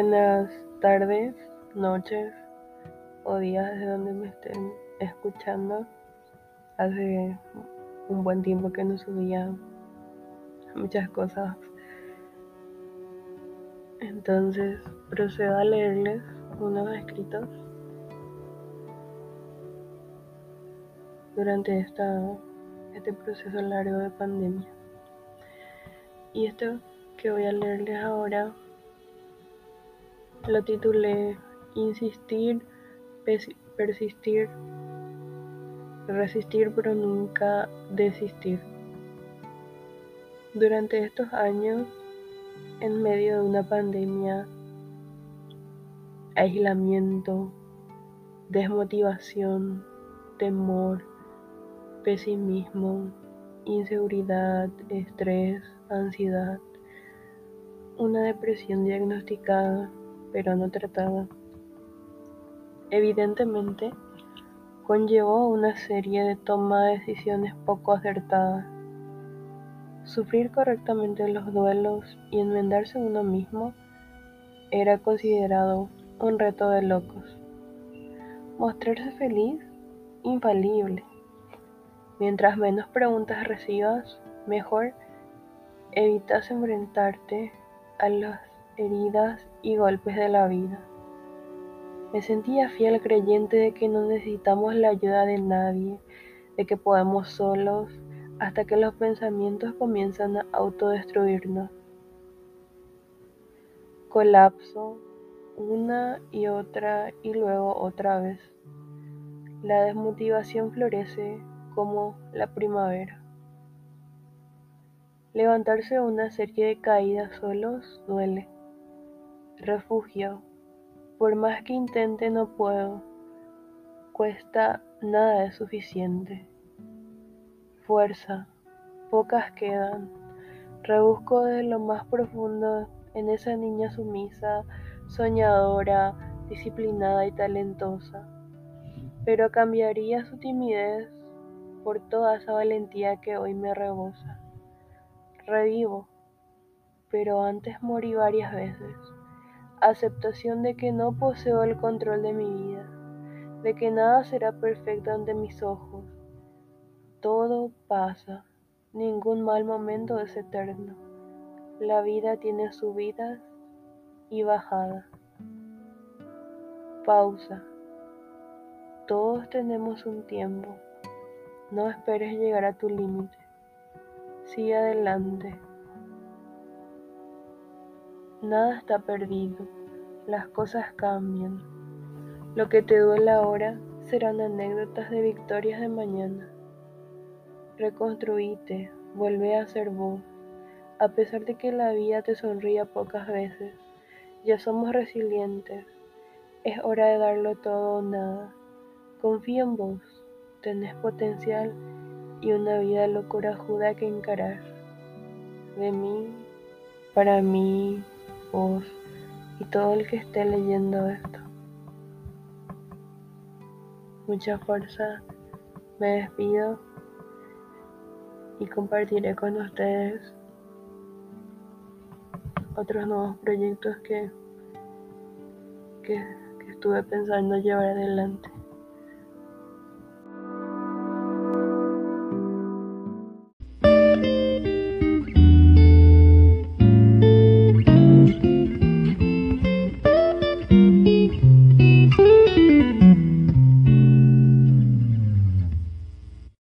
en las tardes, noches o días de donde me estén escuchando. Hace un buen tiempo que no subía muchas cosas. Entonces procedo a leerles unos escritos durante esta, este proceso largo de pandemia. Y esto que voy a leerles ahora lo titulé Insistir, persistir, resistir pero nunca desistir. Durante estos años, en medio de una pandemia, aislamiento, desmotivación, temor, pesimismo, inseguridad, estrés, ansiedad, una depresión diagnosticada pero no tratada. Evidentemente, conllevó una serie de toma de decisiones poco acertadas. Sufrir correctamente los duelos y enmendarse uno mismo era considerado un reto de locos. Mostrarse feliz, infalible. Mientras menos preguntas recibas, mejor evitas enfrentarte a las heridas y golpes de la vida. Me sentía fiel creyente de que no necesitamos la ayuda de nadie, de que podemos solos, hasta que los pensamientos comienzan a autodestruirnos. Colapso una y otra y luego otra vez. La desmotivación florece como la primavera. Levantarse una serie de caídas solos duele. Refugio. Por más que intente no puedo. Cuesta nada es suficiente. Fuerza. Pocas quedan. Rebusco desde lo más profundo en esa niña sumisa, soñadora, disciplinada y talentosa. Pero cambiaría su timidez por toda esa valentía que hoy me rebosa. Revivo, pero antes morí varias veces. Aceptación de que no poseo el control de mi vida, de que nada será perfecto ante mis ojos. Todo pasa, ningún mal momento es eterno. La vida tiene subidas y bajadas. Pausa. Todos tenemos un tiempo. No esperes llegar a tu límite. Sigue adelante. Nada está perdido. Las cosas cambian. Lo que te duele ahora serán anécdotas de victorias de mañana. Reconstruite, vuelve a ser vos. A pesar de que la vida te sonría pocas veces, ya somos resilientes. Es hora de darlo todo o nada. Confía en vos tenés potencial y una vida juda que encarar. De mí, para mí, y todo el que esté leyendo esto. Mucha fuerza, me despido y compartiré con ustedes otros nuevos proyectos que, que estuve pensando llevar adelante.